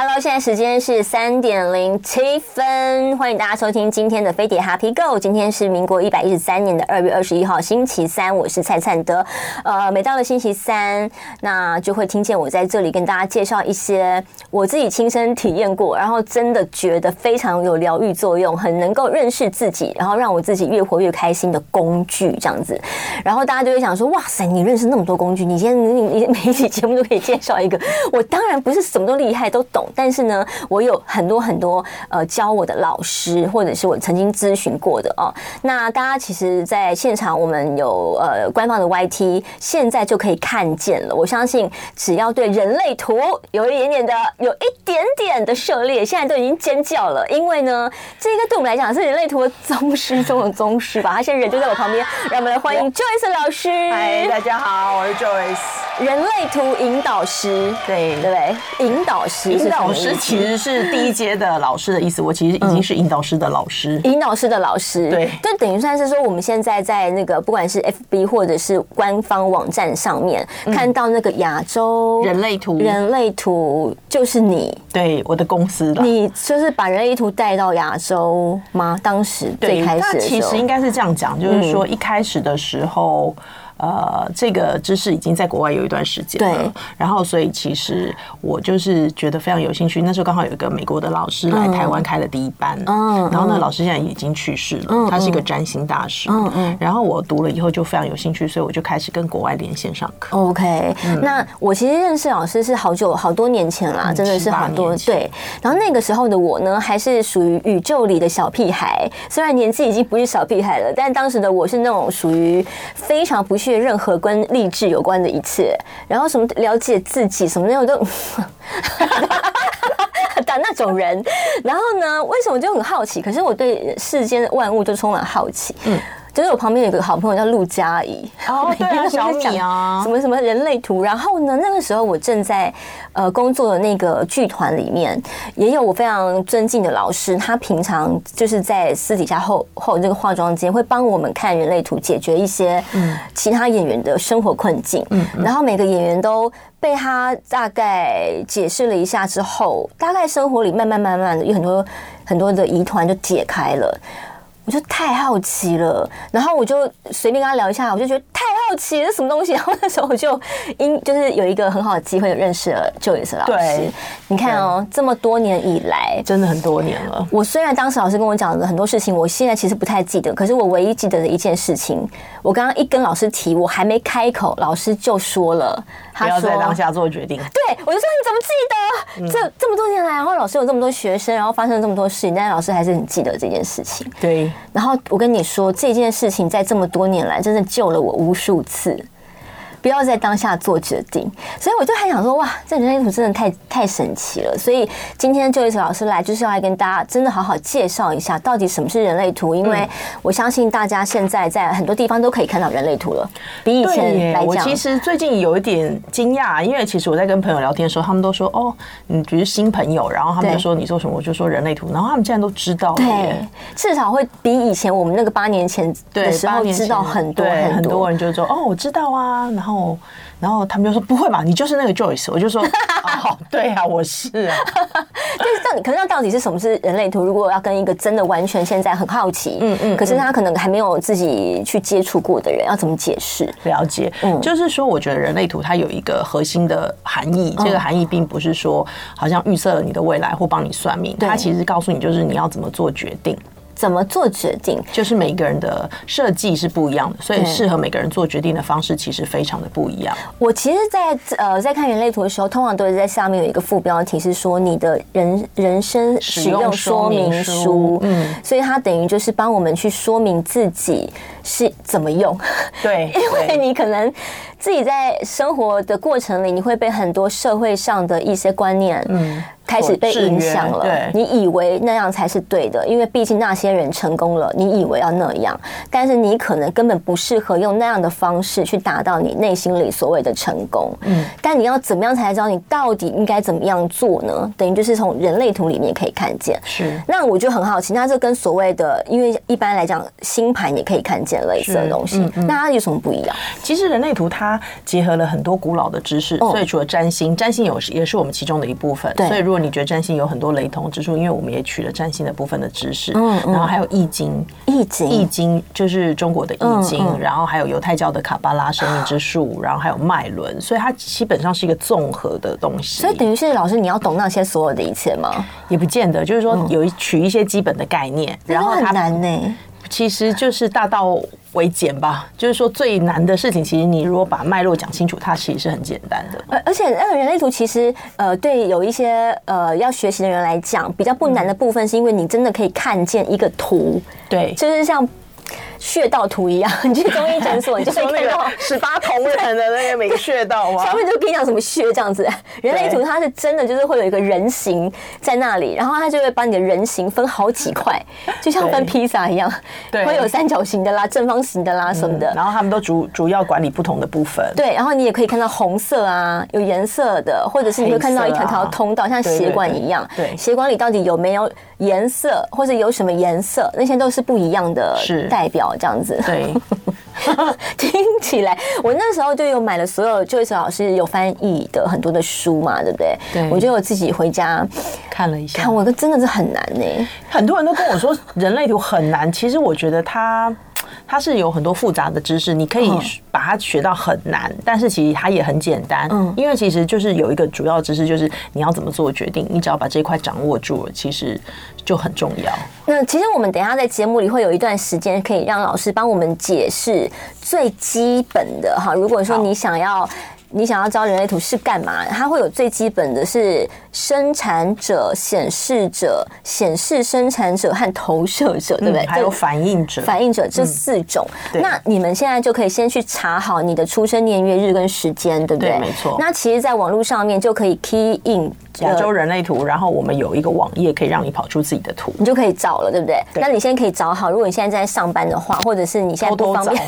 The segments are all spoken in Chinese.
Hello，现在时间是三点零七分，欢迎大家收听今天的飞碟 Happy Go。今天是民国一百一十三年的二月二十一号，星期三，我是蔡灿德。呃，每到了星期三，那就会听见我在这里跟大家介绍一些我自己亲身体验过，然后真的觉得非常有疗愈作用，很能够认识自己，然后让我自己越活越开心的工具，这样子。然后大家就会想说：哇塞，你认识那么多工具，你今天你你每一期节目都可以介绍一个。我当然不是什么都厉害都懂。但是呢，我有很多很多呃教我的老师，或者是我曾经咨询过的哦。那大家其实在现场，我们有呃官方的 YT，现在就可以看见了。我相信只要对人类图有一点点的、有一点点的涉猎，现在都已经尖叫了。因为呢，这个对我们来讲是人类图的宗师中的宗师吧。他现在人就在我旁边，让我们来欢迎 Joyce 老师。嗨，大家好，我是 Joyce，人类图引导师，对对不对？引导师是。导师其实是第一阶的老师的意思，我其实已经是引导师的老师，引导师的老师，对，就等于算是说，我们现在在那个不管是 FB 或者是官方网站上面看到那个亚洲人类图，人类图就是你，对，我的公司，你就是把人类图带到亚洲吗？当时最开始，其实应该是这样讲，就是说一开始的时候。呃，这个知识已经在国外有一段时间了，对。然后，所以其实我就是觉得非常有兴趣。那时候刚好有一个美国的老师来台湾开了第一班，嗯。然后那老师现在已经去世了，他是一个占星大师，嗯嗯。然后我读了以后就非常有兴趣，所以我就开始跟国外连线上课。OK，那我其实认识老师是好久好多年前啦，真的是好多对。然后那个时候的我呢，还是属于宇宙里的小屁孩，虽然年纪已经不是小屁孩了，但当时的我是那种属于非常不。任何跟励志有关的一切，然后什么了解自己什么那种都 的那种人，然后呢，为什么就很好奇？可是我对世间的万物都充满好奇，嗯。就是我旁边有一个好朋友叫陆佳怡，哦，对啊，小米啊，什么什么人类图。然后呢，那个时候我正在呃工作的那个剧团里面，也有我非常尊敬的老师，他平常就是在私底下后后这个化妆间会帮我们看人类图，解决一些其他演员的生活困境。嗯，然后每个演员都被他大概解释了一下之后，大概生活里慢慢慢慢的有很多很多的疑团就解开了。我就太好奇了，然后我就随便跟他聊一下，我就觉得太好奇了，是什么东西？然后那时候我就因就是有一个很好的机会认识了 Joyce 老师。对，你看哦，这么多年以来，真的很多年了。我虽然当时老师跟我讲的很多事情，我现在其实不太记得，可是我唯一记得的一件事情，我刚刚一跟老师提，我还没开口，老师就说了。不要在当下做决定。对，我就说你怎么记得？这这么多年来，然后老师有这么多学生，然后发生了这么多事情，但是老师还是很记得这件事情。对。然后我跟你说，这件事情在这么多年来，真的救了我无数次。不要在当下做决定，所以我就还想说，哇，这人类图真的太太神奇了。所以今天 Joyce 老师来，就是要来跟大家真的好好介绍一下，到底什么是人类图。因为我相信大家现在在很多地方都可以看到人类图了，比以前来讲。我其实最近有一点惊讶，因为其实我在跟朋友聊天的时候，他们都说，哦，你比如新朋友，然后他们就说你做什么，我就说人类图，然后他们竟然都知道，对，至少会比以前我们那个八年前的时候知道很多很多。很多人就说，哦，我知道啊，然后。然后，然后他们就说不会嘛，你就是那个 Joyce。我就说 哦，对啊，我是啊。但是到底，可是那到底是什么是人类图？如果要跟一个真的完全现在很好奇，嗯嗯，可是他可能还没有自己去接触过的人，要怎么解释？了解，嗯，就是说，我觉得人类图它有一个核心的含义，这个含义并不是说好像预测了你的未来或帮你算命，它其实告诉你就是你要怎么做决定。怎么做决定，就是每个人的设计是不一样的，所以适合每个人做决定的方式其实非常的不一样。我其实在，在呃在看人类图的时候，通常都是在下面有一个副标题是说你的人人生使用说明书，嗯，所以它等于就是帮我们去说明自己是怎么用，对，因为你可能自己在生活的过程里，你会被很多社会上的一些观念，嗯。开始被影响了，你以为那样才是对的，因为毕竟那些人成功了，你以为要那样，但是你可能根本不适合用那样的方式去达到你内心里所谓的成功。嗯，但你要怎么样才知道你到底应该怎么样做呢？等于就是从人类图里面可以看见。是，那我就很好奇，那这跟所谓的，因为一般来讲星盘也可以看见类似的东西，那它有什么不一样？其实人类图它结合了很多古老的知识，所以除了占星，占星有也是我们其中的一部分。所以如果果你觉得占星有很多雷同之处，因为我们也取了占星的部分的知识，嗯，然后还有易经，易经，易经就是中国的易经，然后还有犹太教的卡巴拉生命之树，然后还有脉轮，所以它基本上是一个综合的东西。所以等于是老师，你要懂那些所有的一切吗？也不见得，就是说有取一些基本的概念，然后很难呢。其实就是大道为简吧，就是说最难的事情，其实你如果把脉络讲清楚，它其实是很简单的。而而且那个人类图其实呃，对有一些呃要学习的人来讲，比较不难的部分，是因为你真的可以看见一个图，对，就是像。穴道图一样，你去中医诊所，你就会看到 十八铜人的那个每个穴道吗？上面就跟你讲什么穴这样子。人类图它是真的，就是会有一个人形在那里，然后它就会把你的人形分好几块，就像分披萨一样，对，会有三角形的啦、正方形的啦什么的。然后他们都主主要管理不同的部分。对，然后你也可以看到红色啊，有颜色的，或者是你会看到一条条通道，像血管一样。对，血管里到底有没有颜色，或者有什么颜色，那些都是不一样的代表。这样子，对，听起来我那时候就有买了所有 Joyce 老师有翻译的很多的书嘛，对不对？对，我就我自己回家看了一下，看我真的是很难呢。很多人都跟我说人类图很难，其实我觉得它。它是有很多复杂的知识，你可以把它学到很难，但是其实它也很简单。嗯，因为其实就是有一个主要知识，就是你要怎么做决定，你只要把这一块掌握住了，其实就很重要。那其实我们等一下在节目里会有一段时间，可以让老师帮我们解释最基本的哈。如果说你想要。你想要知道人类图是干嘛？它会有最基本的是生产者、显示者、显示生产者和投射者，对不对？还有反应者、反应者这四种。那你们现在就可以先去查好你的出生年月日跟时间，对不对？没错。那其实，在网络上面就可以 key in 亚洲人类图，然后我们有一个网页可以让你跑出自己的图，你就可以找了，对不对？那你现在可以找好。如果你现在在上班的话，或者是你现在不方便，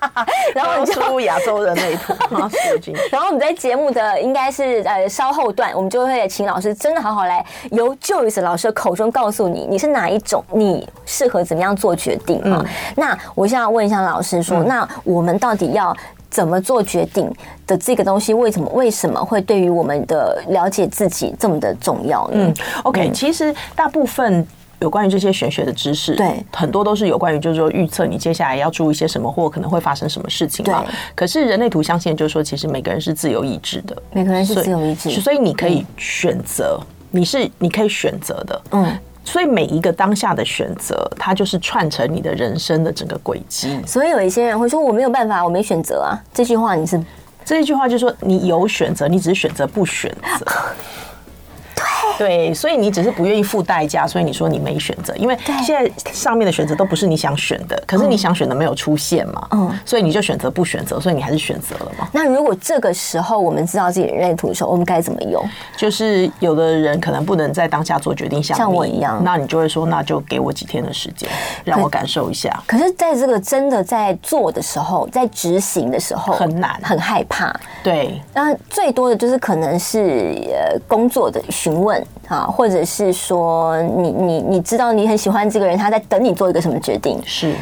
然后你就输入亚洲人类图，然后我们在节目的应该是呃稍后段，我们就会请老师真的好好来由 Joyce 老师的口中告诉你，你是哪一种，你适合怎么样做决定啊？那我现在要问一下老师说，那我们到底要怎么做决定的这个东西，为什么为什么会对于我们的了解自己这么的重要呢？嗯，OK，其实大部分。有关于这些玄学的知识，对，很多都是有关于，就是说预测你接下来要注意一些什么，或可能会发生什么事情嘛。可是人类图相信，就是说，其实每个人是自由意志的，每个人是自由意志，所以你可以选择，你是你可以选择的，嗯。所以每一个当下的选择，它就是串成你的人生的整个轨迹。所以有一些人会说：“我没有办法，我没选择啊。”这句话你是？这一句话就是说，你有选择，你只是选择不选择。对，所以你只是不愿意付代价，所以你说你没选择，因为现在上面的选择都不是你想选的，可是你想选的没有出现嘛，嗯，所以你就选择不选择，所以你还是选择了嘛。那如果这个时候我们知道自己人类图的时候，我们该怎么用？就是有的人可能不能在当下做决定，像像我一样，那你就会说，那就给我几天的时间，让我感受一下。可是，在这个真的在做的时候，在执行的时候，很难，很害怕。对，那最多的就是可能是呃工作的询问啊，或者。是说你你你知道你很喜欢这个人，他在等你做一个什么决定？是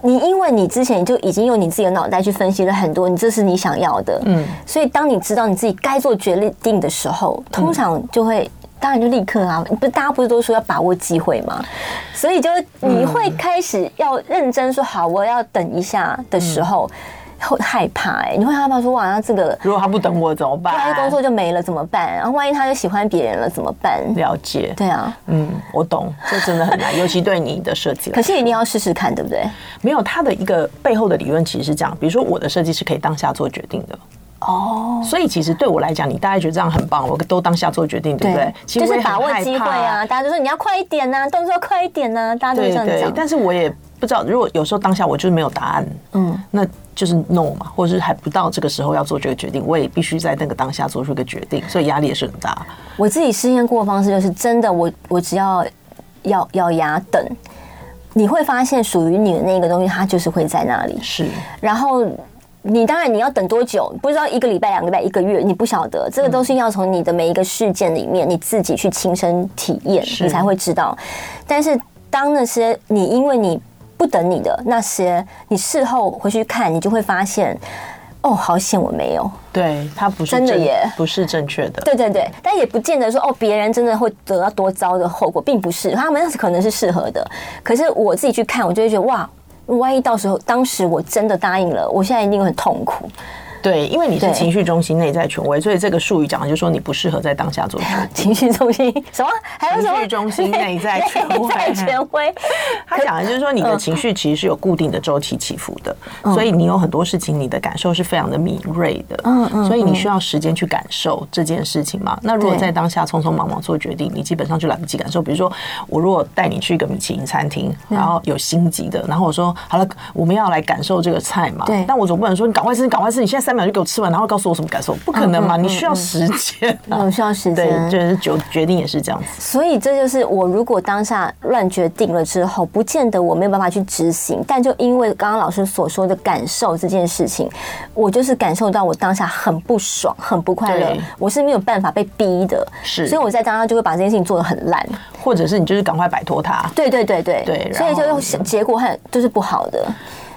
你因为你之前就已经用你自己的脑袋去分析了很多，你这是你想要的，嗯，所以当你知道你自己该做决定的时候，通常就会，当然就立刻啊，不是大家不是都说要把握机会吗？所以就你会开始要认真说好，我要等一下的时候。会害怕哎、欸，你会害怕说哇，那这个如果他不等我怎么办？万一工作就没了怎么办？然后万一他就喜欢别人了怎么办？了解，对啊，嗯，我懂，这真的很难，尤其对你的设计。可是一定要试试看，对不对？没有，他的一个背后的理论其实是这样，比如说我的设计是可以当下做决定的哦，所以其实对我来讲，你大概觉得这样很棒，我都当下做决定，对不对？其实就是把握机会啊，大家就说你要快一点呐，动作快一点呐，大家都这样讲。对对，但是我也。不知道，如果有时候当下我就是没有答案，嗯，那就是 no 嘛，或者是还不到这个时候要做这个决定，我也必须在那个当下做出一个决定，所以压力也是很大。我自己试验过的方式就是真的，我我只要咬咬牙等，你会发现属于你的那个东西，它就是会在那里。是，然后你当然你要等多久，不知道一个礼拜、两个礼拜、一个月，你不晓得，这个都是要从你的每一个事件里面你自己去亲身体验，你才会知道。但是当那些你因为你不等你的那些，你事后回去看，你就会发现，哦，好险我没有。对，他不是真的耶，不是正确的。对对对，但也不见得说哦，别人真的会得到多糟的后果，并不是。他们那是可能是适合的，可是我自己去看，我就会觉得哇，万一到时候当时我真的答应了，我现在一定很痛苦。对，因为你是情绪中心内在权威，所以这个术语讲的就是说你不适合在当下做 情绪中心什么？还有什么？情绪中心内在权威。权威。他讲的就是说你的情绪其实是有固定的周期起伏的，所以你有很多事情你的感受是非常的敏锐的。嗯嗯。所以你需要时间去感受这件事情嘛？那如果在当下匆匆忙忙做决定，你基本上就来不及感受。比如说，我如果带你去一个米其林餐厅，然后有星级的，然后我说好了，我们要来感受这个菜嘛？对。但我总不能说你赶快吃，你赶快吃，你现在。三秒就给我吃完，然后告诉我什么感受？不可能嘛！你需要时间，我 需要时间。对，就是决决定也是这样子。所以这就是我如果当下乱决定了之后，不见得我没有办法去执行。但就因为刚刚老师所说的感受这件事情，我就是感受到我当下很不爽、很不快乐，我是没有办法被逼的。是，所以我在当下就会把这件事情做的很烂，或者是你就是赶快摆脱它。对对对对对，所以就用结果很就是不好的，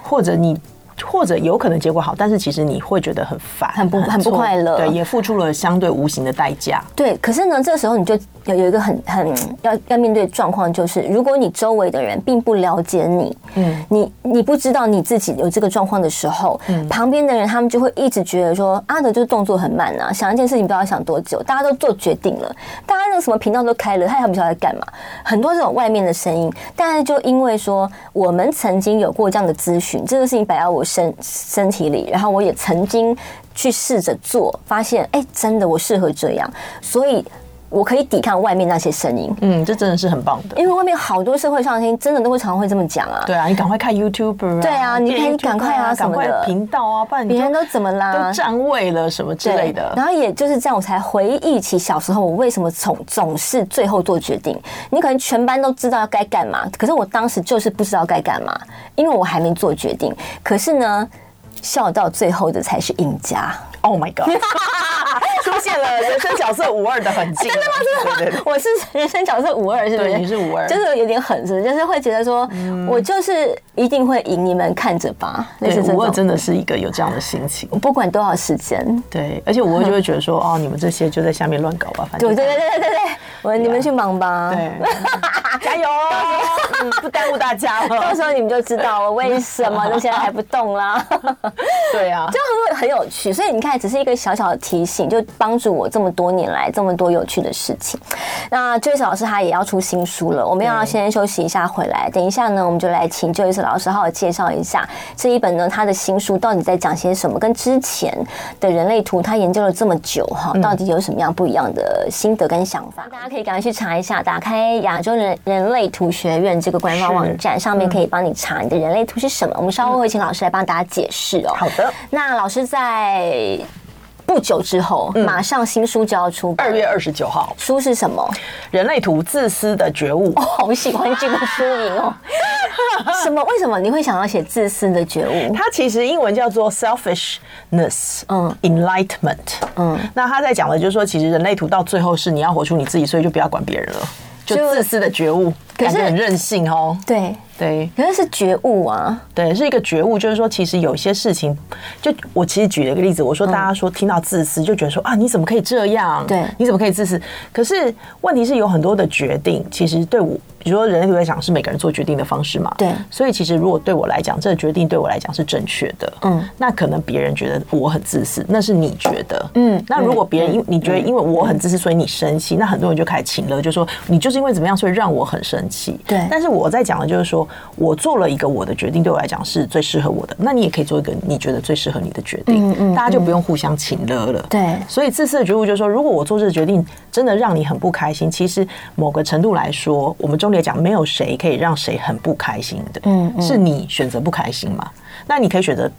或者你。或者有可能结果好，但是其实你会觉得很烦，很不很不快乐，对，也付出了相对无形的代价。对，可是呢，这时候你就有有一个很很要要面对的状况，就是如果你周围的人并不了解你，嗯，你你不知道你自己有这个状况的时候，嗯，旁边的人他们就会一直觉得说阿德就是动作很慢啊，想一件事情不知道想多久，大家都做决定了，大家那个什么频道都开了，他还不知道在干嘛，很多这种外面的声音，但是就因为说我们曾经有过这样的咨询，这个事情摆到我。身身体里，然后我也曾经去试着做，发现哎，真的我适合这样，所以我可以抵抗外面那些声音。嗯，这真的是很棒的，因为外面好多社会上的声音，真的都会常常会这么讲啊。对啊，你赶快看 YouTuber 啊，对啊，你可以赶快啊什么的频道啊，不然别人都怎么啦，都占位了什么之类的。然后也就是这样，我才回忆起小时候我为什么总总是最后做决定。你可能全班都知道该干嘛，可是我当时就是不知道该干嘛，因为我还没做决定。可是呢，笑到最后的才是赢家。Oh my god！出现了人生角色五二的痕迹。真的吗？真的吗？我是人生角色五二，是不是？你是五二，就是有点狠，是不是？就是会觉得说，我就是一定会赢，你们看着吧。对，五二真的是一个有这样的心情。不管多少时间，对，而且五二就会觉得说，哦，你们这些就在下面乱搞吧，反正。对对对对对对，我你们去忙吧。对，加油哦！不耽误大家了。到时候你们就知道我为什么那些人还不动啦。对啊，就很很有趣。所以你看。只是一个小小的提醒，就帮助我这么多年来这么多有趣的事情。那 Joyce 老师他也要出新书了，我们要先休息一下，回来等一下呢，我们就来请 Joyce 老师好好介绍一下这一本呢他的新书到底在讲些什么，跟之前的人类图他研究了这么久哈，到底有什么样不一样的心得跟想法？大家可以赶快去查一下，打开亚洲人人类图学院这个官方网站，上面可以帮你查你的人类图是什么。我们稍后会请老师来帮大家解释哦。好的，那老师在。不久之后，马上新书就要出版。二月二十九号，书是什么？人类图自私的觉悟。哦，好喜欢这个书名哦。什么？为什么你会想要写自私的觉悟？它其实英文叫做 selfishness，嗯，enlightenment，嗯。那他在讲的就是说，其实人类图到最后是你要活出你自己，所以就不要管别人了，就自私的觉悟，感觉很任性哦。对。对，可是是觉悟啊！对，是一个觉悟，就是说，其实有些事情，就我其实举了一个例子，我说大家说听到自私就觉得说啊，你怎么可以这样？对，你怎么可以自私？可是问题是有很多的决定，其实对我，比如说人类图来讲是每个人做决定的方式嘛。对，所以其实如果对我来讲，这个决定对我来讲是正确的，嗯，那可能别人觉得我很自私，那是你觉得，嗯，那如果别人因你觉得因为我很自私，所以你生气，那很多人就开始请了，就说你就是因为怎么样，所以让我很生气。对，但是我在讲的就是说。我做了一个我的决定，对我来讲是最适合我的。那你也可以做一个你觉得最适合你的决定。嗯嗯，大家就不用互相请了了。对，所以自私的觉悟就是说，如果我做这个决定真的让你很不开心，其实某个程度来说，我们中立讲没有谁可以让谁很不开心的。嗯，是你选择不开心嘛？那你可以选择。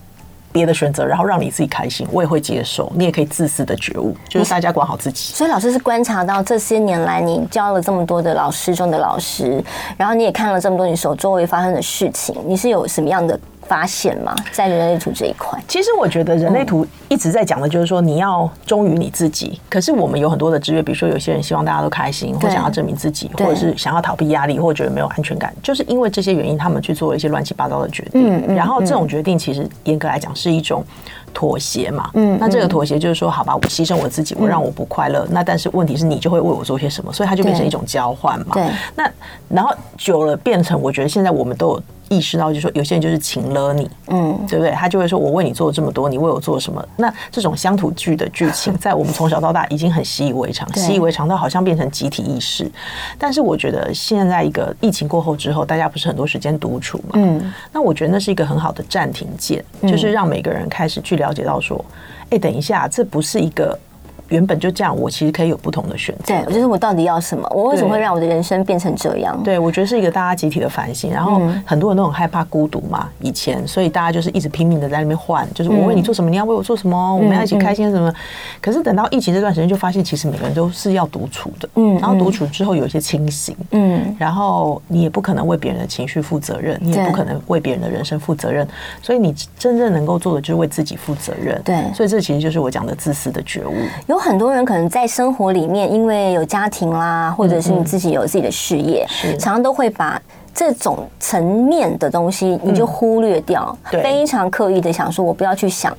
别的选择，然后让你自己开心，我也会接受。你也可以自私的觉悟，就是大家管好自己。所以老师是观察到这些年来，你教了这么多的老师中的老师，然后你也看了这么多你手周围发生的事情，你是有什么样的发现吗？在人类图这一块，其实我觉得人类图一直在讲的就是说，你要忠于你自己。可是我们有很多的制约，比如说有些人希望大家都开心，或想要证明自己，或者是想要逃避压力，或者觉得没有安全感，就是因为这些原因，他们去做了一些乱七八糟的决定。然后这种决定其实严格来讲是一种妥协嘛。嗯，那这个妥协就是说，好吧，我牺牲我自己，我让我不快乐。那但是问题是你就会为我做些什么，所以它就变成一种交换嘛。对。那然后久了变成，我觉得现在我们都有。意识到，就是说，有些人就是情了你，嗯，对不对？他就会说：“我为你做了这么多，你为我做了什么？”那这种乡土剧的剧情，在我们从小到大已经很习以为常，习以为常到好像变成集体意识。但是，我觉得现在一个疫情过后之后，大家不是很多时间独处嘛？嗯，那我觉得那是一个很好的暂停键，就是让每个人开始去了解到说：“哎，等一下，这不是一个。”原本就这样，我其实可以有不同的选择。对，就是我到底要什么？我为什么会让我的人生变成这样？对，我觉得是一个大家集体的反省。然后很多人都很害怕孤独嘛，以前，所以大家就是一直拼命的在那边换，就是我为你做什么，你要为我做什么，我们要一起开心什么。可是等到疫情这段时间，就发现其实每个人都是要独处的。嗯，然后独处之后有一些清醒。嗯，然后你也不可能为别人的情绪负责任，你也不可能为别人的人生负责任。所以你真正能够做的就是为自己负责任。对，所以这其实就是我讲的自私的觉悟。有很多人可能。在生活里面，因为有家庭啦，或者是你自己有自己的事业，嗯、常常都会把这种层面的东西，你就忽略掉，嗯、非常刻意的想说，我不要去想。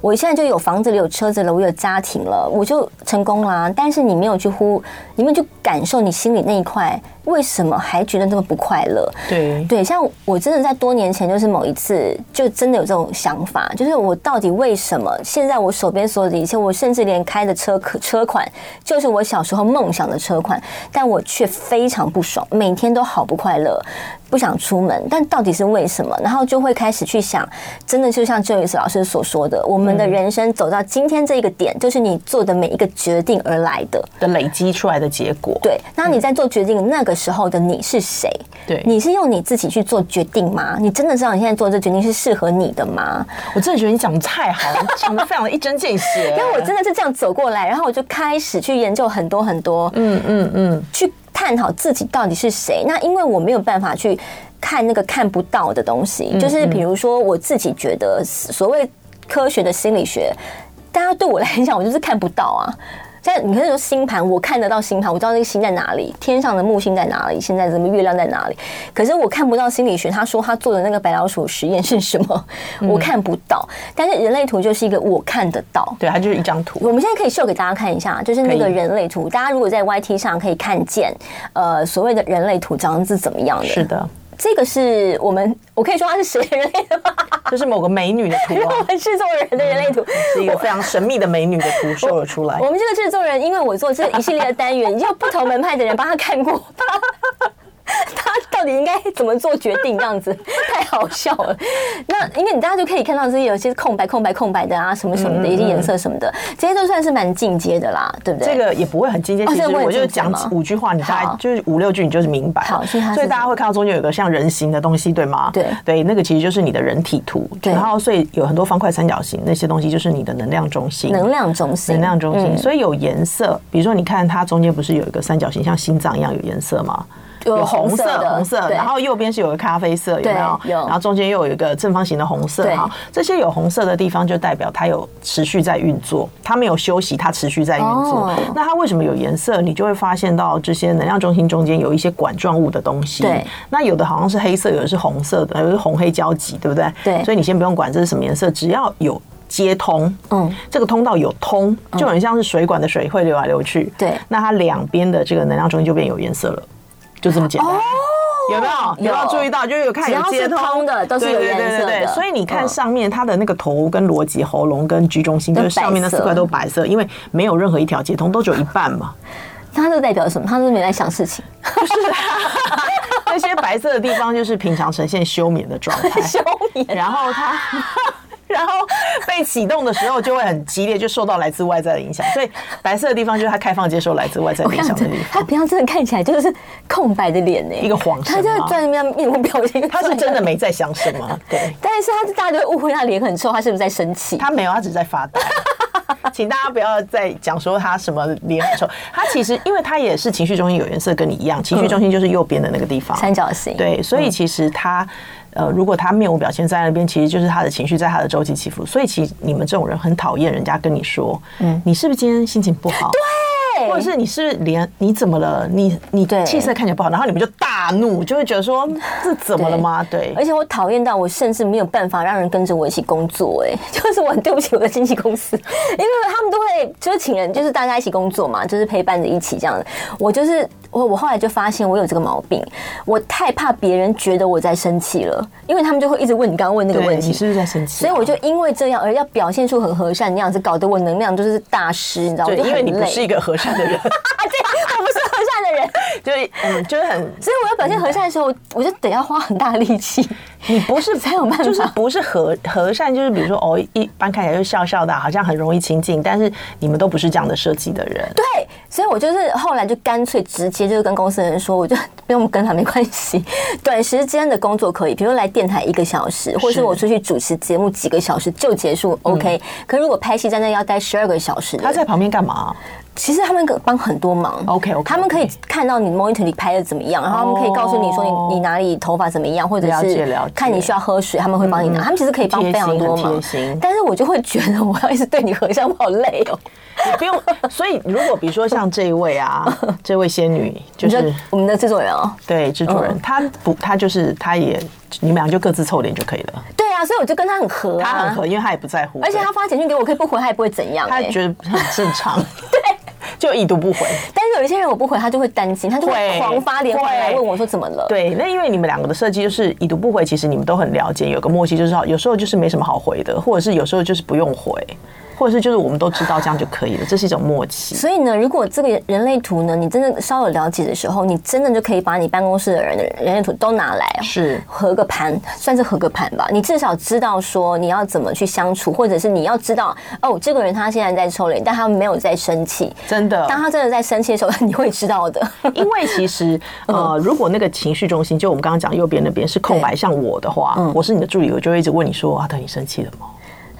我现在就有房子了，有车子了，我有家庭了，我就成功啦。但是你没有去忽，你没有去感受你心里那一块，为什么还觉得那么不快乐？对对，像我真的在多年前，就是某一次，就真的有这种想法，就是我到底为什么现在我手边所有的一切，我甚至连开的车车款，就是我小时候梦想的车款，但我却非常不爽，每天都好不快乐。不想出门，但到底是为什么？然后就会开始去想，真的就像 Joyce 老师所说的，我们的人生走到今天这一个点，就是你做的每一个决定而来的的累积出来的结果。对，那你在做决定那个时候的你是谁？对，你是用你自己去做决定吗？你真的知道你现在做这决定是适合你的吗？我真的觉得你讲的太好了，讲的非常一针见血。因为我真的是这样走过来，然后我就开始去研究很多很多，嗯嗯嗯，去。探讨自己到底是谁？那因为我没有办法去看那个看不到的东西，就是比如说我自己觉得所谓科学的心理学，大家对我来讲，我就是看不到啊。在你可以说星盘，我看得到星盘，我知道那个星在哪里，天上的木星在哪里，现在什么月亮在哪里。可是我看不到心理学，他说他做的那个白老鼠实验是什么，我看不到。但是人类图就是一个我看得到，对，它就是一张图。我们现在可以秀给大家看一下，就是那个人类图。大家如果在 YT 上可以看见，呃，所谓的人类图长得是怎么样的？是的。这个是我们，我可以说它是谁人类的吗？这是某个美女的图啊，我们制作人的人类图是一个非常神秘的美女的图，秀了出来。我们这个制作人，因为我做这一系列的单元，有不同门派的人帮他看过。他到底应该怎么做决定？这样子 太好笑了。那因为你大家就可以看到这些有些空白、空白、空白的啊，什么什么的一些颜色什么的，这些都算是蛮进阶的啦，对不对？这个也不会很进阶，其实我就讲五句话，你大概就是五六句，你就是明白。好，所以大家会看到中间有个像人形的东西，对吗？对对，那个其实就是你的人体图。然后所以有很多方块、三角形那些东西，就是你的能量中心。能量中心，能量中心。所以有颜色，比如说你看它中间不是有一个三角形，像心脏一样有颜色吗？有红色，红色，然后右边是有个咖啡色，有没有？有。然后中间又有一个正方形的红色，哈，这些有红色的地方就代表它有持续在运作，它没有休息，它持续在运作。那它为什么有颜色？你就会发现到这些能量中心中间有一些管状物的东西。对。那有的好像是黑色，有的是红色的，有的是红黑交集，对不对？对。所以你先不用管这是什么颜色，只要有接通，嗯，这个通道有通，就很像是水管的水会流来流去。对。那它两边的这个能量中心就变有颜色了。就这么简单，有没有？有没有注意到？就有看有接通的，都是有颜色的。所以你看上面它的那个头跟逻辑、喉咙跟居中心，就是上面那四块都白色，因为没有任何一条接通，都只有一半嘛。它是代表什么？它是没在想事情，就是 那些白色的地方，就是平常呈现休眠的状态，休眠。然后它。然后被启动的时候就会很激烈，就受到来自外在的影响。所以白色的地方就是它开放接受来自外在影响的地方。他平常真的看起来就是空白的脸呢，一个黄色。他就在那边面无表情。他是真的没在想什么，对。但是他大家就会误会他脸很臭，他是不是在生气？他没有，他只是在发呆。请大家不要再讲说他什么脸很臭。他其实因为他也是情绪中心有颜色，跟你一样，情绪中心就是右边的那个地方，三角形。对，所以其实他。呃，如果他面无表情在那边，其实就是他的情绪在他的周期起伏。所以，其实你们这种人很讨厌人家跟你说，嗯，你是不是今天心情不好？对。或者是你是连你怎么了？你你气色看起来不好，然后你们就大怒，就会觉得说 这怎么了吗？对，对，而且我讨厌到我甚至没有办法让人跟着我一起工作，哎，就是我很对不起我的经纪公司，因为他们都会就是请人，就是大家一起工作嘛，就是陪伴着一起这样的。我就是我我后来就发现我有这个毛病，我太怕别人觉得我在生气了，因为他们就会一直问你刚刚问那个问题，你是不是在生气？所以我就因为这样而要表现出很和善的样子，搞得我能量就是大师，你知道吗？因为你不是一个和善的人。对，我不是和善的人，就嗯，就是很，所以我要表现和善的时候，我就得要花很大力气。你不是才有办法，就是不是和和善，就是比如说哦，一般看起来就笑笑的，好像很容易亲近，但是你们都不是这样的设计的人。对，所以我就是后来就干脆直接就是跟公司的人说，我就不用跟他没关系，短时间的工作可以，比如说来电台一个小时，或者是我出去主持节目几个小时就结束，OK。嗯、可如果拍戏在那要待十二个小时，他在旁边干嘛？其实他们可帮很多忙，OK OK，他们可以看到你 monitor 里拍的怎么样，然后他们可以告诉你说你你哪里头发怎么样，或者是看你需要喝水，他们会帮你拿。他们其实可以帮非常多忙，但是我就会觉得我要一直对你合相，我好累哦。你不用，所以如果比如说像这一位啊，这位仙女就是我们的制作人哦，对，制作人，他不，他就是他也，你们俩就各自凑脸就可以了。对啊，所以我就跟他很合，他很合，因为他也不在乎，而且他发简讯给我，可以不回，他也不会怎样，他觉得很正常。对。就已读不回，但是有一些人我不回，他就会担心，他就会狂发连环来问我说怎么了？对，那因为你们两个的设计就是已读不回，其实你们都很了解，有个默契，就是好有时候就是没什么好回的，或者是有时候就是不用回。或者是就是我们都知道这样就可以了，这是一种默契。所以呢，如果这个人类图呢，你真的稍有了解的时候，你真的就可以把你办公室的人的人类图都拿来，是合个盘，算是合个盘吧。你至少知道说你要怎么去相处，或者是你要知道哦，这个人他现在在抽脸，但他没有在生气。真的，当他真的在生气的时候，你会知道的。因为其实 呃，如果那个情绪中心，就我们刚刚讲右边那边是空白，像我的话，我是你的助理，我就会一直问你说啊，等你生气了吗？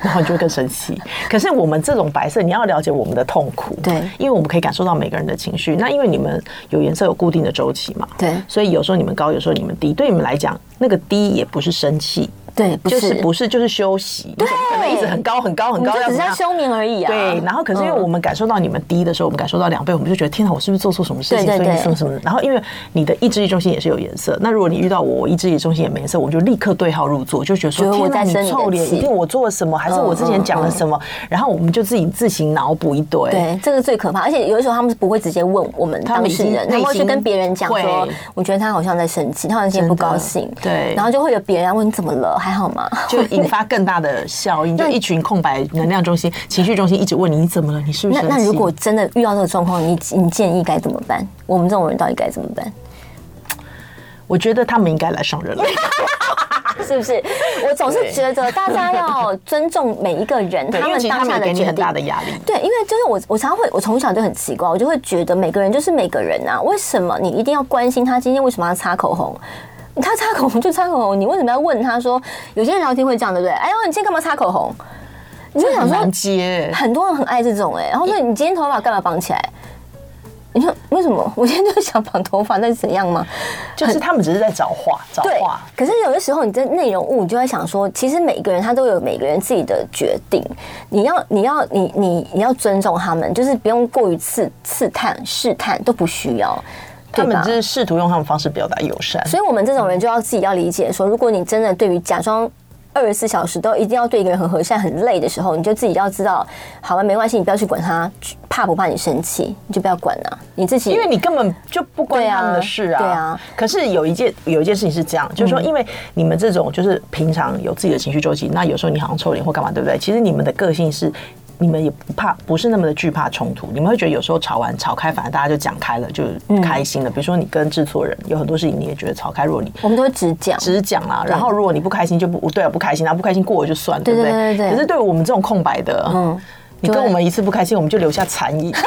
然后你就会更生气。可是我们这种白色，你要了解我们的痛苦，对，因为我们可以感受到每个人的情绪。那因为你们有颜色有固定的周期嘛，对，所以有时候你们高，有时候你们低。对你们来讲，那个低也不是生气。对，就是不是就是休息，对，可能一直很高很高很高，只是在休眠而已啊。对，然后可是因为我们感受到你们低的时候，我们感受到两倍，我们就觉得天哪，我是不是做错什么事情？所以什么什么？然后因为你的意志力中心也是有颜色，那如果你遇到我，我意志力中心也没颜色，我就立刻对号入座，就觉得说天哪，你臭脸，一定我做了什么，还是我之前讲了什么？然后我们就自己自行脑补一堆。对，这个最可怕。而且有的时候他们是不会直接问我们当事人，他们会去跟别人讲说，我觉得他好像在生气，他好像今天不高兴。对，然后就会有别人问你怎么了，还好吗？就引发更大的效应，就一群空白能量中心、情绪中心一直问你，你怎么了？你是不是？那那如果真的遇到这个状况，你你建议该怎么办？我们这种人到底该怎么办？我觉得他们应该来上人了，是不是？我总是觉得大家要尊重每一个人，他们当下的决定很大的压力。对，因为就是我，我常常会，我从小就很奇怪，我就会觉得每个人就是每个人啊，为什么你一定要关心他今天为什么要擦口红？他擦口红就擦口红，你为什么要问他说？有些人聊天会这样，对不对？哎呦，你今天干嘛擦口红？你就想说，很多人很爱这种哎、欸。然后说，你今天头发干嘛绑起来？你说为什么？我今天就是想绑头发，那是怎样吗？就是他们只是在找话，找话。可是有的时候，你在内容物，你就会想说，其实每个人他都有每个人自己的决定。你要，你要，你你你要尊重他们，就是不用过于刺刺探、试探，都不需要。他们只是试图用他们方式表达友善，所以我们这种人就要自己要理解说，如果你真的对于假装二十四小时都一定要对一个人很和善、很累的时候，你就自己要知道，好吧，没关系，你不要去管他，怕不怕你生气，你就不要管了，你自己，因为你根本就不关他们的事啊。对啊。可是有一件有一件事情是这样，就是说，因为你们这种就是平常有自己的情绪周期，那有时候你好像臭脸或干嘛，对不对？其实你们的个性是。你们也不怕，不是那么的惧怕冲突。你们会觉得有时候吵完吵开，反而大家就讲开了，就开心了。比如说你跟制作人有很多事情，你也觉得吵开。如果你我们都会只讲，只讲啦。然后如果你不开心，就不对啊，不开心，然后不开心过了就算了，对不对？对对对。可是对于我们这种空白的，嗯，你跟我们一次不开心，我们就留下残影。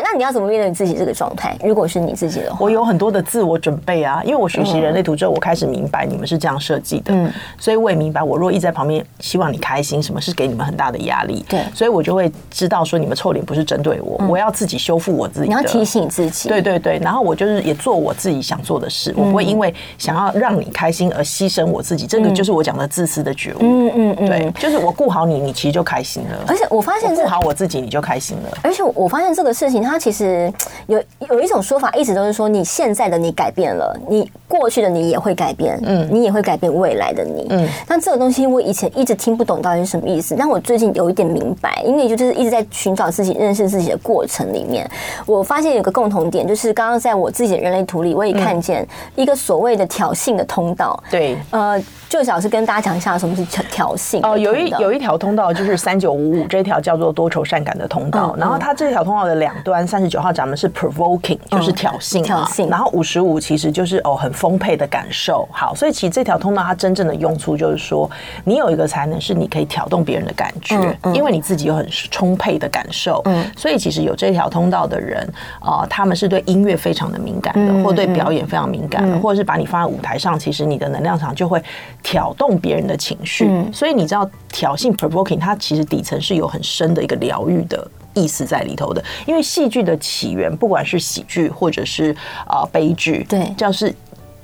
那你要怎么面对你自己这个状态？如果是你自己的话，我有很多的自我准备啊，因为我学习人类图之后，我开始明白你们是这样设计的，嗯，所以我也明白，我若一直在旁边希望你开心，什么是给你们很大的压力，对，所以我就会知道说你们臭脸不是针对我，我要自己修复我自己，你要提醒自己，对对对，然后我就是也做我自己想做的事，我不会因为想要让你开心而牺牲我自己，这个就是我讲的自私的觉悟，嗯嗯嗯，对，就是我顾好你，你其实就开心了，而且我发现顾好我自己，你就开心了，而且我发现这个事情，它其实有有一种说法，一直都是说你现在的你改变了，你过去的你也会改变，嗯，你也会改变未来的你，嗯，但这个东西我以前一直听不懂到底是什么意思，但我最近有一点明白，因为就是一直在寻找自己、认识自己的过程里面，我发现有个共同点，就是刚刚在我自己的人类图里，我也看见一个所谓的挑衅的通道，对，呃，就老师跟大家讲一下什么是挑挑衅哦，有一有一条通道就是三九五五这条叫做多愁善感的通道，然后它这条通道的两端，三十九号咱们是 provoking，就是挑衅，挑衅，然后五十五其实就是哦很丰沛的感受，好，所以其实这条通道它真正的用处就是说，你有一个才能是你可以挑动别人的感觉，因为你自己有很充沛的感受，嗯，所以其实有这条通道的人啊，他们是对音乐非常的敏感的，或对表演非常敏感的，或者是把你放在舞台上，其实你的能量场就会挑动别人的情绪，所以你知道挑衅 provoking 它其实底层是有很深的一个疗愈的意思在里头的，因为戏剧的起源，不管是喜剧或者是啊、呃、悲剧，对，这样是。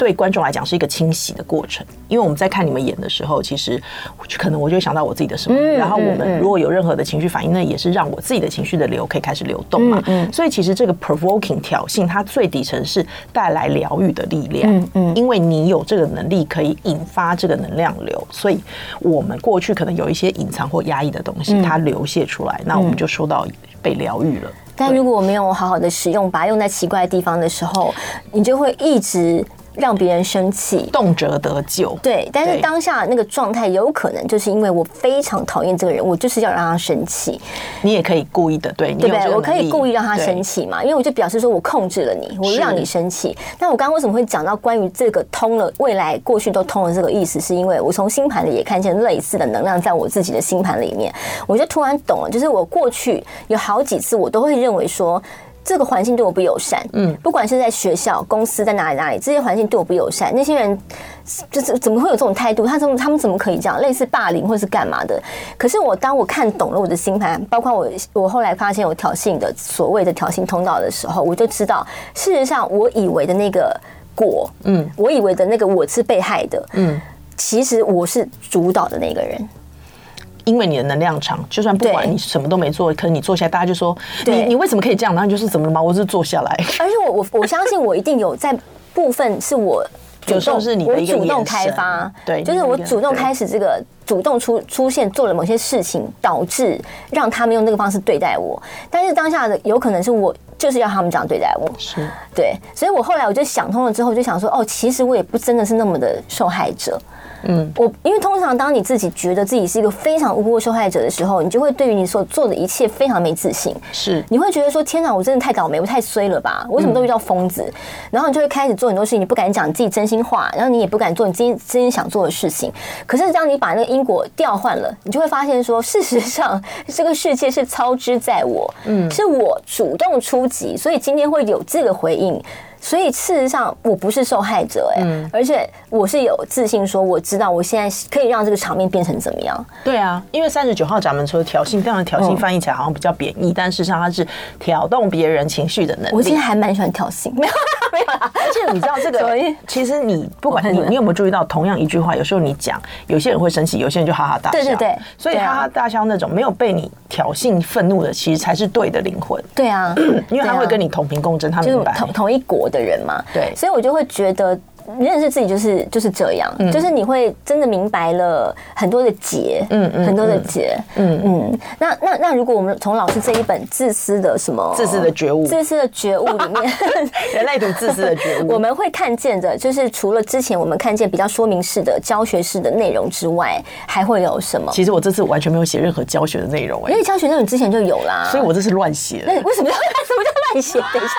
对观众来讲是一个清洗的过程，因为我们在看你们演的时候，其实可能我就想到我自己的什么，然后我们如果有任何的情绪反应，那也是让我自己的情绪的流可以开始流动嘛。所以其实这个 provoking 挑衅，它最底层是带来疗愈的力量。嗯嗯，因为你有这个能力可以引发这个能量流，所以我们过去可能有一些隐藏或压抑的东西，它流泻出来，那我们就受到被疗愈了。但如果我没有好好的使用，把它用在奇怪的地方的时候，你就会一直。让别人生气，动辄得咎。对，但是当下那个状态有可能就是因为我非常讨厌这个人，我就是要让他生气。你也可以故意的，对，对不对？我可以故意让他生气嘛，因为我就表示说我控制了你，我让你生气。那我刚刚为什么会讲到关于这个通了未来、过去都通了这个意思？是因为我从星盘里也看见类似的能量在我自己的星盘里面，我就突然懂了，就是我过去有好几次我都会认为说。这个环境对我不友善，嗯，不管是在学校、公司，在哪里哪里，这些环境对我不友善。那些人就是怎么会有这种态度？他怎么他们怎么可以这样？类似霸凌或是干嘛的？可是我当我看懂了我的星盘，包括我我后来发现有挑衅的所谓的挑衅通道的时候，我就知道，事实上我以为的那个果，嗯，我以为的那个我是被害的，嗯，其实我是主导的那个人。因为你的能量场，就算不管你什么都没做，可能你坐下来，大家就说你你为什么可以这样？然后你就是怎么了吗？我是坐下来。而且我我我 相信我一定有在部分是我主动，是你的一个我主动开发，对，就是我主动开始这个主动出出现做了某些事情，导致让他们用那个方式对待我。但是当下的有可能是我就是要他们这样对待我，是对，所以我后来我就想通了之后，就想说哦，其实我也不真的是那么的受害者。嗯，我因为通常当你自己觉得自己是一个非常无辜的受害者的时候，你就会对于你所做的一切非常没自信。是，你会觉得说：“天哪，我真的太倒霉，我太衰了吧？我怎么都遇到疯子？”然后你就会开始做很多事情，你不敢讲你自己真心话，然后你也不敢做你真真心想做的事情。可是当你把那个因果调换了，你就会发现说：事实上这个世界是操之在我，嗯，是我主动出所以今天会有这个回应。所以事实上，我不是受害者哎、欸，嗯、而且我是有自信说，我知道我现在可以让这个场面变成怎么样。对啊，因为三十九号闸门说挑衅，这样的挑衅翻译起来好像比较贬义，嗯、但事实上它是挑动别人情绪的能力。我其实还蛮喜欢挑衅，没有没有啦。而且你知道这个，其实你不管你你有没有注意到，同样一句话，有时候你讲，有些人会生气，有些人就哈哈大笑。对对对，所以哈哈大笑那种没有被你挑衅愤怒的，其实才是对的灵魂。对啊，因为他会跟你同频共振，他明白同同一国的人嘛。对，所以我就会觉得。认识自己就是就是这样，嗯、就是你会真的明白了很多的结，嗯嗯，很多的结，嗯嗯。那那那，如果我们从老师这一本自私的什么自私的觉悟，自私的觉悟里面，人类读自私的觉悟，我们会看见的，就是除了之前我们看见比较说明式的教学式的内容之外，还会有什么？其实我这次完全没有写任何教学的内容，哎，因为教学内容之前就有啦，所以我这是乱写。那为什么要什么叫乱写？等一下。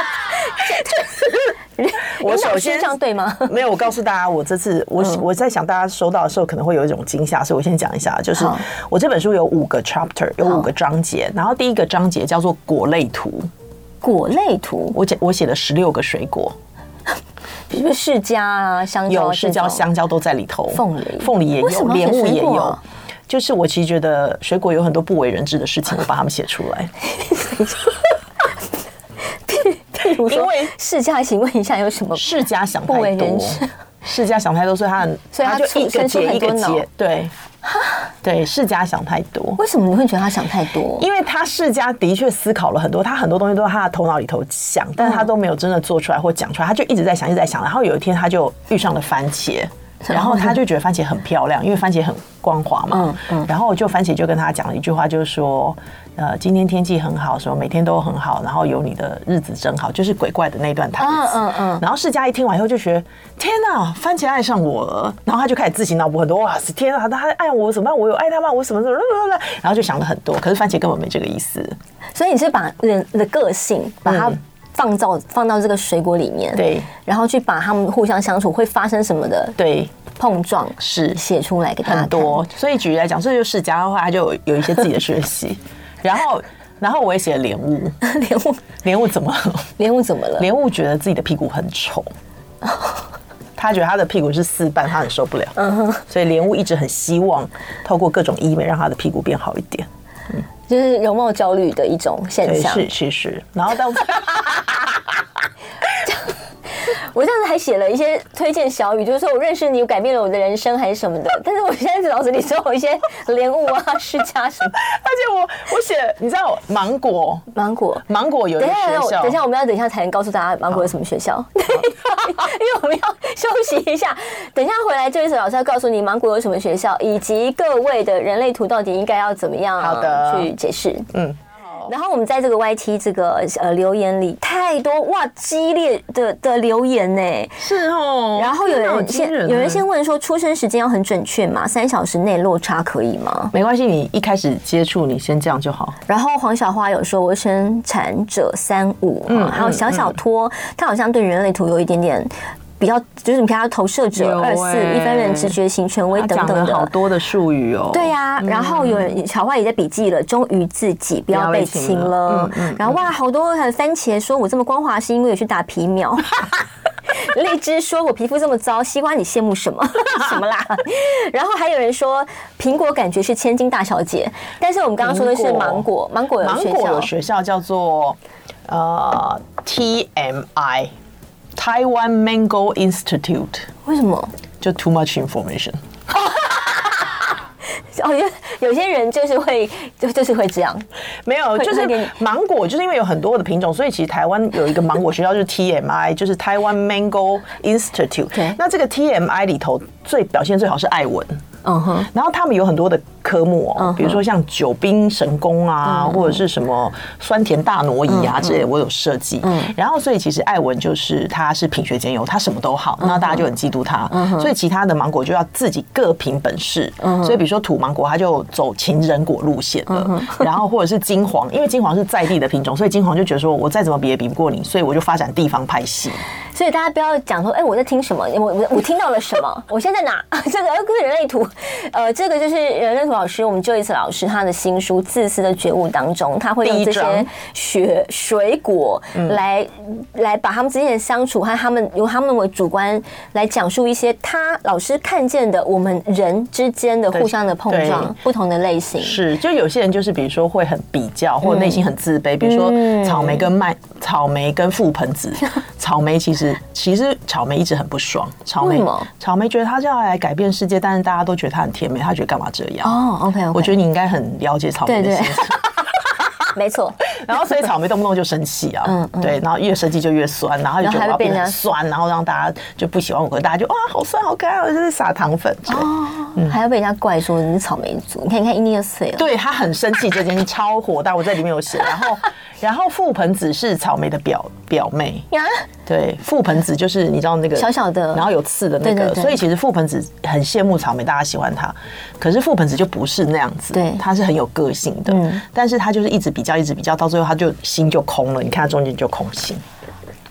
我首先这样对吗？没有，我告诉大家，我这次我我在想，大家收到的时候可能会有一种惊吓，所以我先讲一下，就是我这本书有五个 chapter，有五个章节，然后第一个章节叫做果类图。果类图，我写我写了十六个水果，比如释迦啊、香蕉，有释迦、香蕉都在里头，凤梨、凤梨也有，莲雾也有。就是我其实觉得水果有很多不为人知的事情，我把它们写出来。譬如说，因为世家，请问一下有什么？世家想太多，世家想太多，所以他所以他就一个结一个结，对。对，世家想太多。为什么你会觉得他想太多？因为他世家的确思考了很多，他很多东西都在他的头脑里头想，但是他都没有真的做出来或讲出来，他就一直在想，一直在想。然后有一天，他就遇上了番茄，然后他就觉得番茄很漂亮，因为番茄很光滑嘛。嗯嗯。然后就番茄就跟他讲了一句话，就是说。呃，今天天气很好，什么每天都很好，然后有你的日子真好，就是鬼怪的那段台词。嗯嗯嗯。然后世嘉一听完以后就觉得，天哪，番茄爱上我了。然后他就开始自行脑补很多，哇塞，天哪，他爱我怎么办？我有爱他吗？我什么什么？然后就想了很多。可是番茄根本没这个意思。所以你是把人的个性把它放到、嗯、放到这个水果里面，对，然后去把他们互相相处会发生什么的对碰撞是写出来给他很多。所以举例来讲，这就是释迦的话，他就有有一些自己的学习。然后，然后我也写了莲雾。莲雾，莲雾怎么？莲雾怎么了？莲雾觉得自己的屁股很丑，他觉得他的屁股是四瓣，他很受不了。嗯哼，所以莲雾一直很希望透过各种医美让他的屁股变好一点。嗯，就是容貌焦虑的一种现象。是，其实，然后到。我这样子还写了一些推荐小语，就是说我认识你，改变了我的人生，还是什么的。但是我现在在脑子里只有一些 莲雾啊、释迦什么。而且我我写，你知道芒果，芒果，芒果有一个学校。等一下，我们要等一下才能告诉大家芒果有什么学校。对，因为我们要休息一下，等一下回来，这位老师要告诉你芒果有什么学校，以及各位的人类图到底应该要怎么样好的去解释。嗯。然后我们在这个 YT 这个呃留言里太多哇激烈的的留言呢，是哦。然后有人先有人先问说，出生时间要很准确嘛？三小时内落差可以吗？没关系，你一开始接触你先这样就好。然后黄小花有说，我生产者三五，嗯，还有小小托，他好像对人类图有一点点。比较就是你平常投射者二四一分人直觉型权威等等的好多的术语哦。对呀，然后有人小花也在笔记了，忠于自己，不要被亲了。然后哇，好多很番茄说我这么光滑是因为有去打皮秒。荔枝说我皮肤这么糟，西瓜你羡慕什么 什么啦？然后还有人说苹果感觉是千金大小姐，但是我们刚刚说的是芒果，芒果芒果有学校叫做呃 TMI。Taiwan Mango Institute，为什么？就 too much information。哦，有有些人就是会就就是会这样，没有，就是芒果，就是因为有很多的品种，所以其实台湾有一个芒果学校，就是 TMI，就是 Taiwan Mango Institute。那这个 TMI 里头最表现最好是艾文。嗯哼，然后他们有很多的科目哦，比如说像九兵神功啊，或者是什么酸甜大挪移啊之类，我有设计。嗯，然后所以其实艾文就是他是品学兼优，他什么都好，那大家就很嫉妒他。嗯，所以其他的芒果就要自己各凭本事。嗯，所以比如说土芒果，他就走情人果路线了。然后或者是金黄，因为金黄是在地的品种，所以金黄就觉得说我再怎么比也比不过你，所以我就发展地方派系。所以大家不要讲说，哎，我在听什么？我我我听到了什么？我现在哪？这个跟人类图，呃，这个就是人类图老师，我们 Joyce 老师他的新书《自私的觉悟》当中，他会用这些学水果来来把他们之间的相处和他们由他们为主观来讲述一些他老师看见的我们人之间的互相的碰撞，不同的类型。是，就有些人就是比如说会很比较，或者内心很自卑，比如说草莓跟麦草莓跟覆盆子，草莓其实。其实草莓一直很不爽，草莓草莓觉得他是要来改变世界，但是大家都觉得他很甜美，他觉得干嘛这样？哦，OK，我觉得你应该很了解草莓的心情。没错，然后所以草莓动不动就生气啊，嗯，对，然后越生气就越酸，然后就觉得变得酸，然后让大家就不喜欢我，可大家就哇好酸好可爱，就是撒糖粉哦，还要被人家怪说你是草莓族，你看你看，一捏就碎了，对他很生气，这件事超火大，我在里面有写，然后。然后覆盆子是草莓的表表妹呀，对，覆盆子就是你知道那个小小的，然后有刺的那个，所以其实覆盆子很羡慕草莓，大家喜欢它。可是覆盆子就不是那样子，对，它是很有个性的，但是它就是一直比较，一直比较，到最后它就心就空了。你看它中间就空心，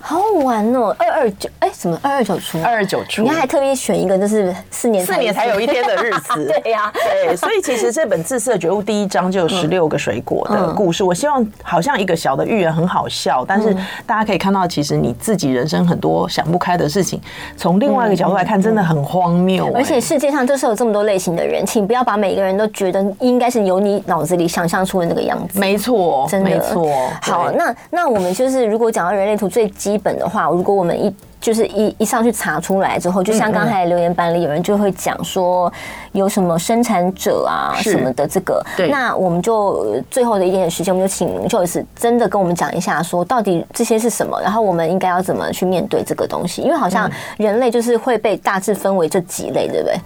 好好玩哦，二二九哎，什么二二九出？二二九出，你看还特别选一个，就是四年四年才有一天的日子。对呀、啊，对，所以其实这本《自私的觉悟》第一章就有十六个水果的故事。嗯、我希望好像一个小的寓言，很好笑，但是大家可以看到，其实你自己人生很多想不开的事情，从另外一个角度来看，真的很荒谬、欸。而且世界上就是有这么多类型的人，请不要把每个人都觉得应该是由你脑子里想象出的那个样子。没错，真的没错。好，那那我们就是如果讲到人类图最基一本的话，如果我们一就是一一上去查出来之后，就像刚才留言板里有人就会讲说有什么生产者啊什么的这个，对，那我们就最后的一点点时间，我们就请 Joyce 真的跟我们讲一下，说到底这些是什么，然后我们应该要怎么去面对这个东西？因为好像人类就是会被大致分为这几类，对不对？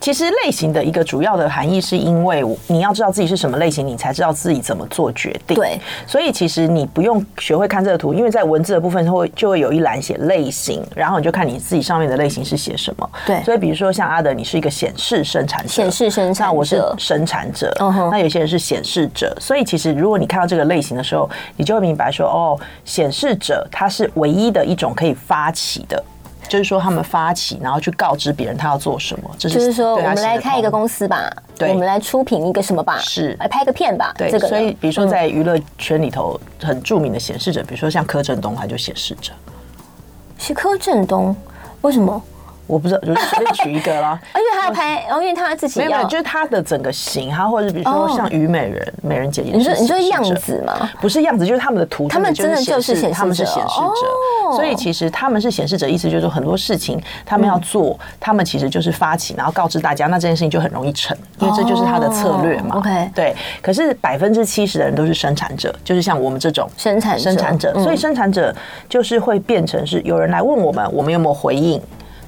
其实类型的一个主要的含义是因为你要知道自己是什么类型，你才知道自己怎么做决定。对，所以其实你不用学会看这个图，因为在文字的部分会就会有一栏写类型。然后你就看你自己上面的类型是写什么。对，所以比如说像阿德，你是一个显示生产者，显示生产者，那我是生产者。那有些人是显示者。所以其实如果你看到这个类型的时候，你就会明白说，哦，显示者他是唯一的一种可以发起的，就是说他们发起，然后去告知别人他要做什么。就是说，我们来开一个公司吧，对，我们来出品一个什么吧，是来拍个片吧。对，这个。所以比如说在娱乐圈里头很著名的显示者，比如说像柯震东，他就显示者。是柯震东，为什么？我不知道，就随便取一个啦。因为他要拍，因为他自己没有，就是他的整个型，他或者是比如说像虞美人、美人姐姐，你说你说样子吗？不是样子，就是他们的图，他们真的就是显示，他们是显示者。所以其实他们是显示者，意思就是说很多事情他们要做，他们其实就是发起，然后告知大家，那这件事情就很容易成，因为这就是他的策略嘛。OK，对。可是百分之七十的人都是生产者，就是像我们这种生产生产者，所以生产者就是会变成是有人来问我们，我们有没有回应？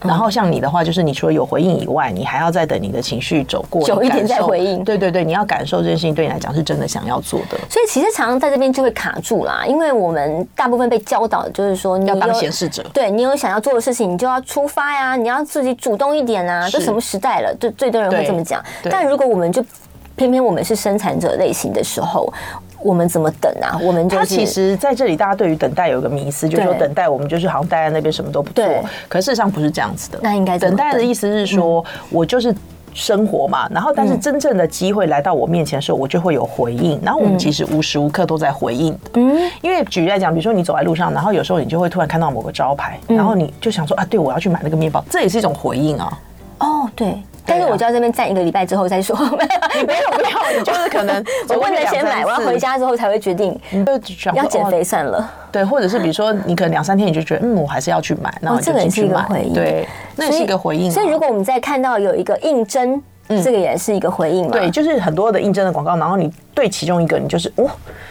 然后像你的话，就是你除了有回应以外，你还要再等你的情绪走过久一点再回应。对对对，你要感受这件事情对你来讲是真的想要做的。所以其实常常在这边就会卡住啦，因为我们大部分被教导的就是说你要当显示者，对你有想要做的事情，你就要出发呀，你要自己主动一点啊。这什么时代了？就最多人会这么讲。但如果我们就偏偏我们是生产者类型的时候。我们怎么等啊？我们、就是、他其实在这里，大家对于等待有一个迷思，就是说等待我们就是好像待在那边什么都不做。可事实上不是这样子的。那应该等待的意思是说，我就是生活嘛。然后，但是真正的机会来到我面前的时候，我就会有回应。然后我们其实无时无刻都在回应。嗯，因为举例来讲，比如说你走在路上，然后有时候你就会突然看到某个招牌，然后你就想说啊，对，我要去买那个面包，这也是一种回应啊。哦，对。但是我就要这边站一个礼拜之后再说，你没有没有，你就是可能 我问了先买，我要回家之后才会决定，要减肥算了。对，或者是比如说你可能两三天你就觉得嗯，我还是要去买，然后这个也是一个回应，对，那也是一个回应。所以如果我们在看到有一个应征。这个也是一个回应嘛？对，就是很多的应征的广告，然后你对其中一个，你就是哦，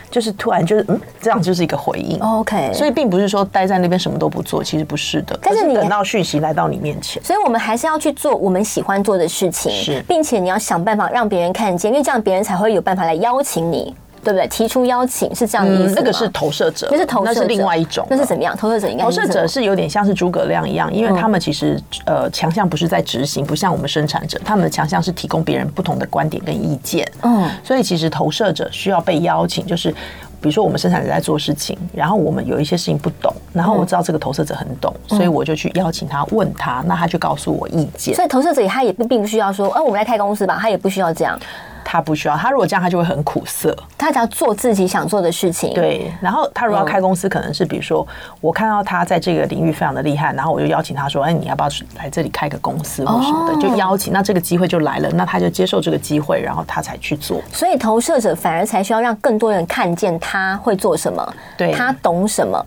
就是突然就是嗯，这样就是一个回应。OK，所以并不是说待在那边什么都不做，其实不是的。但是你等到讯息来到你面前，所以我们还是要去做我们喜欢做的事情，是，并且你要想办法让别人看见，因为这样别人才会有办法来邀请你。对不对？提出邀请是这样的意思。那个是投射者，那是投射者，那是另外一种。那是怎么样？投射者应该。投射者是有点像是诸葛亮一样，因为他们其实呃强项不是在执行，不像我们生产者，他们的强项是提供别人不同的观点跟意见。嗯，所以其实投射者需要被邀请，就是比如说我们生产者在做事情，然后我们有一些事情不懂，然后我知道这个投射者很懂，所以我就去邀请他问他，那他就告诉我意见。所以投射者他也并不需要说，哎，我们来开公司吧，他也不需要这样。他不需要，他如果这样，他就会很苦涩。他只要做自己想做的事情。对，然后他如果要开公司，可能是比如说，我看到他在这个领域非常的厉害，然后我就邀请他说：“哎，你要不要来这里开个公司或什么的？”就邀请，那这个机会就来了，那他就接受这个机会，然后他才去做。所以投射者反而才需要让更多人看见他会做什么，对，他懂什么。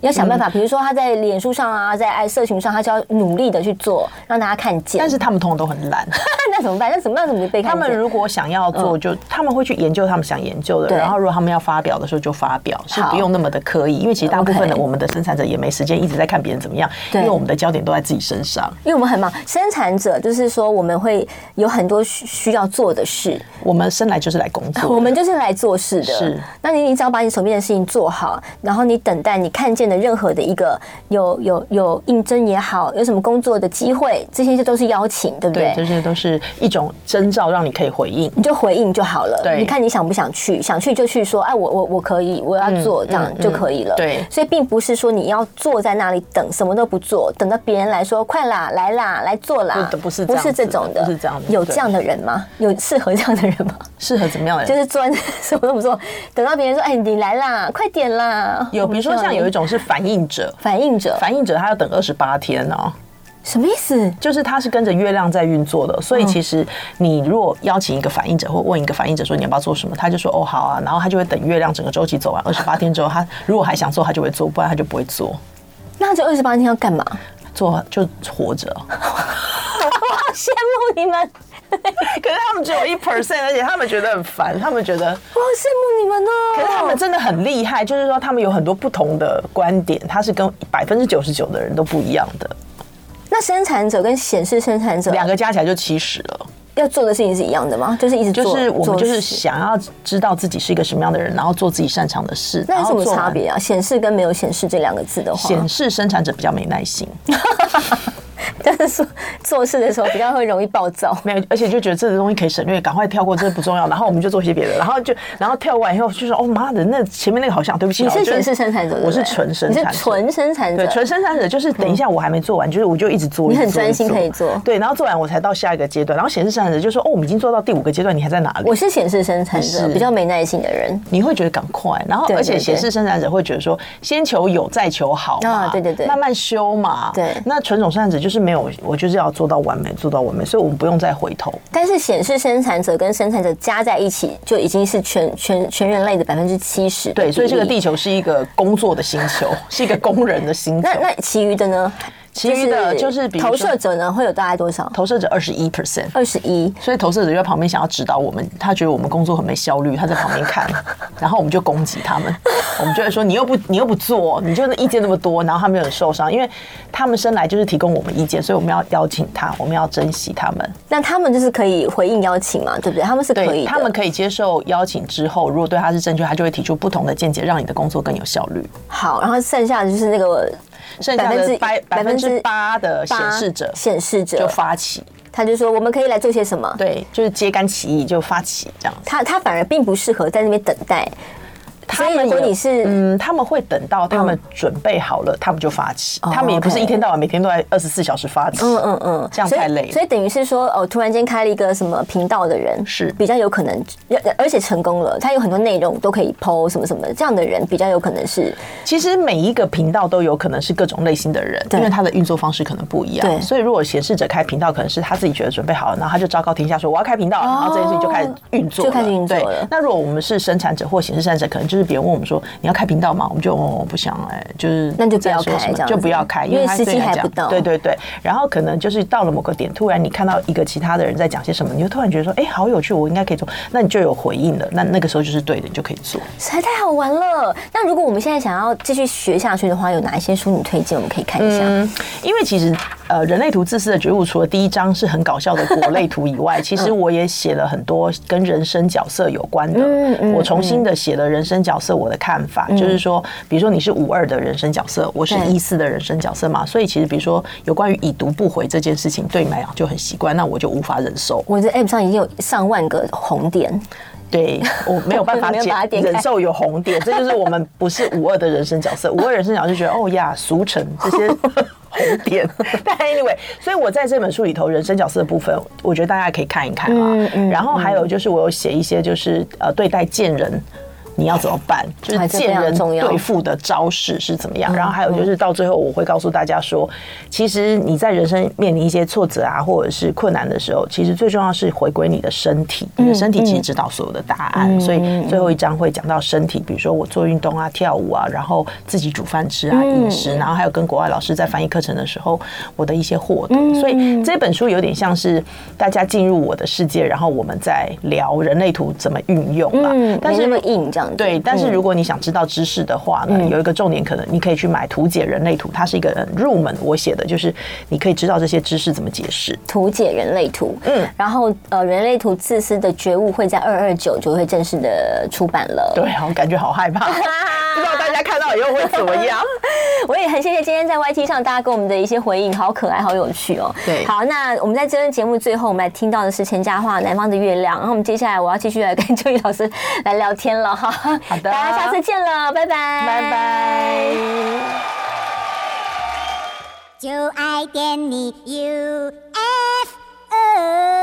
要想办法，比如说他在脸书上啊，在爱社群上，他就要努力的去做，让大家看见。但是他们通常都很懒，那怎么办？那怎么办？怎么被看见？他们如果想要做，就他们会去研究他们想研究的，然后如果他们要发表的时候就发表，是不用那么的刻意，因为其实大部分的我们的生产者也没时间一直在看别人怎么样，因为我们的焦点都在自己身上。因为我们很忙，生产者就是说我们会有很多需需要做的事，我们生来就是来工作，我们就是来做事的。是，那你你只要把你手边的事情做好，然后你等待你看见。院的任何的一个有有有应征也好，有什么工作的机会，这些就都是邀请，对不对？对，这些都是一种征兆，让你可以回应，你就回应就好了。对，你看你想不想去？想去就去说，哎，我我我可以，我要做，这样就可以了。对，所以并不是说你要坐在那里等，什么都不做，等到别人来说，快啦，来啦，来做啦，不是不是这种的，不是这样的。有这样的人吗？有适合这样的人吗？适合怎么样的人？就是专 什么都不做，等到别人说，哎，你来啦，快点啦。有，比如说像有一种是反应者，反应者，反应者他要等二十八天哦。什么意思？就是他是跟着月亮在运作的，所以其实你如果邀请一个反应者，或问一个反应者说你要不要做什么，他就说哦好啊，然后他就会等月亮整个周期走完二十八天之后，他 如果还想做，他就会做，不然他就不会做。那这二十八天要干嘛？做就活着。我好羡慕你们，可是他们只有一 percent，而且他们觉得很烦，他们觉得我好羡慕你们哦。可是他们真的很厉害，就是说他们有很多不同的观点，他是跟百分之九十九的人都不一样的。那生产者跟显示生产者两个加起来就七十了。要做的事情是一样的吗？就是一直做，就是我们就是想要知道自己是一个什么样的人，然后做自己擅长的事。那有什么差别啊？显示跟没有显示这两个字的话，显示生产者比较没耐心。但是说做事的时候比较会容易暴躁，没有，而且就觉得这个东西可以省略，赶快跳过，这不重要。然后我们就做些别的，然后就然后跳完以后就说：“哦妈的，那前面那个好像对不起。”你是显示生产者，我是纯生产者，你是纯生产者，对，纯生产者就是等一下我还没做完，就是我就一直做，你很专心可以做，对，然后做完我才到下一个阶段。然后显示生产者就说：“哦，我们已经做到第五个阶段，你还在哪里？”我是显示生产者，比较没耐心的人，你会觉得赶快，然后而且显示生产者会觉得说：“先求有，再求好啊，对对对，慢慢修嘛。”对，那纯种生产者就是没有，我就是要。做到完美，做到完美，所以我们不用再回头。但是显示生产者跟生产者加在一起，就已经是全全全人类的百分之七十。对，所以这个地球是一个工作的星球，是一个工人的星球。那那其余的呢？其余的就是比投射者呢，会有大概多少？投射者二十一 percent，二十一。所以投射者就在旁边想要指导我们，他觉得我们工作很没效率，他在旁边看，然后我们就攻击他们，我们就会说你又不你又不做，你就意见那么多，然后他们又很受伤，因为他们生来就是提供我们意见，所以我们要邀请他，我们要珍惜他们。那他们就是可以回应邀请嘛，对不对？他们是可以，他们可以接受邀请之后，如果对他是正确，他就会提出不同的见解，让你的工作更有效率。好，然后剩下的就是那个。剩下的百百分之八的显示者，显示者就发起，他就说我们可以来做些什么？对，就是揭竿起义，就发起这样子。他他反而并不适合在那边等待。他们如果你是嗯，他们会等到他们准备好了，他们就发起。他们也不是一天到晚每天都在二十四小时发起。嗯嗯嗯，这样太累。所以等于是说，哦，突然间开了一个什么频道的人是比较有可能，而且成功了。他有很多内容都可以 PO 什么什么，这样的人比较有可能是。其实每一个频道都有可能是各种类型的人，因为他的运作方式可能不一样。对。所以如果显示者开频道，可能是他自己觉得准备好了，然后他就昭告天下说我要开频道，然后这件事情就开始运作，就开始运作了。那如果我们是生产者或显示生产者，可能就是别人问我们说。你要开频道吗？我们就哦不想哎，就是那就不要开，就不要开，因为时机还不到。对对对，然后可能就是到了某个点，突然你看到一个其他的人在讲些什么，你就突然觉得说，哎，好有趣，我应该可以做，那你就有回应了。那那个时候就是对的，你就可以做。实在太好玩了。那如果我们现在想要继续学下去的话，有哪一些书你推荐？我们可以看一下。嗯，因为其实呃，人类图自私的觉悟，除了第一章是很搞笑的果类图以外，其实我也写了很多跟人生角色有关的。我重新的写了人生角色，我的看法就是说。比如说你是五二的人生角色，我是一四的人生角色嘛，所以其实比如说有关于已读不回这件事情，对你来讲就很习惯，那我就无法忍受。我的 App 上已经有上万个红点，对我没有办法 解忍受有红点，这就是我们不是五二的人生角色。五二人生角色就觉得哦呀，俗成这些红点。但 anyway，所以我在这本书里头人生角色的部分，我觉得大家可以看一看啊。然后还有就是我有写一些就是呃对待贱人。你要怎么办？就是见人对付的招式是怎么样？然后还有就是到最后，我会告诉大家说，其实你在人生面临一些挫折啊，或者是困难的时候，其实最重要是回归你的身体。你的身体其实知道所有的答案。所以最后一章会讲到身体，比如说我做运动啊、跳舞啊，然后自己煮饭吃啊、饮食，然后还有跟国外老师在翻译课程的时候，我的一些获得。所以这本书有点像是大家进入我的世界，然后我们在聊人类图怎么运用啊。但是那么硬这样。对，但是如果你想知道知识的话呢，有一个重点，可能你可以去买《图解人类图》，它是一个入门，我写的，就是你可以知道这些知识怎么解释。《图解人类图》，嗯，然后呃，《人类图自私的觉悟》会在二二九就会正式的出版了。对，我感觉好害怕，不知道大家看到以后会怎么样。我也很谢谢今天在 YT 上大家给我们的一些回应，好可爱，好有趣哦。对，好，那我们在这段节目最后，我们来听到的是钱嘉桦《南方的月亮》，然后我们接下来我要继续来跟周瑜老师来聊天了哈。好的，大家下次见了，拜拜，拜拜。就爱点你，U F O。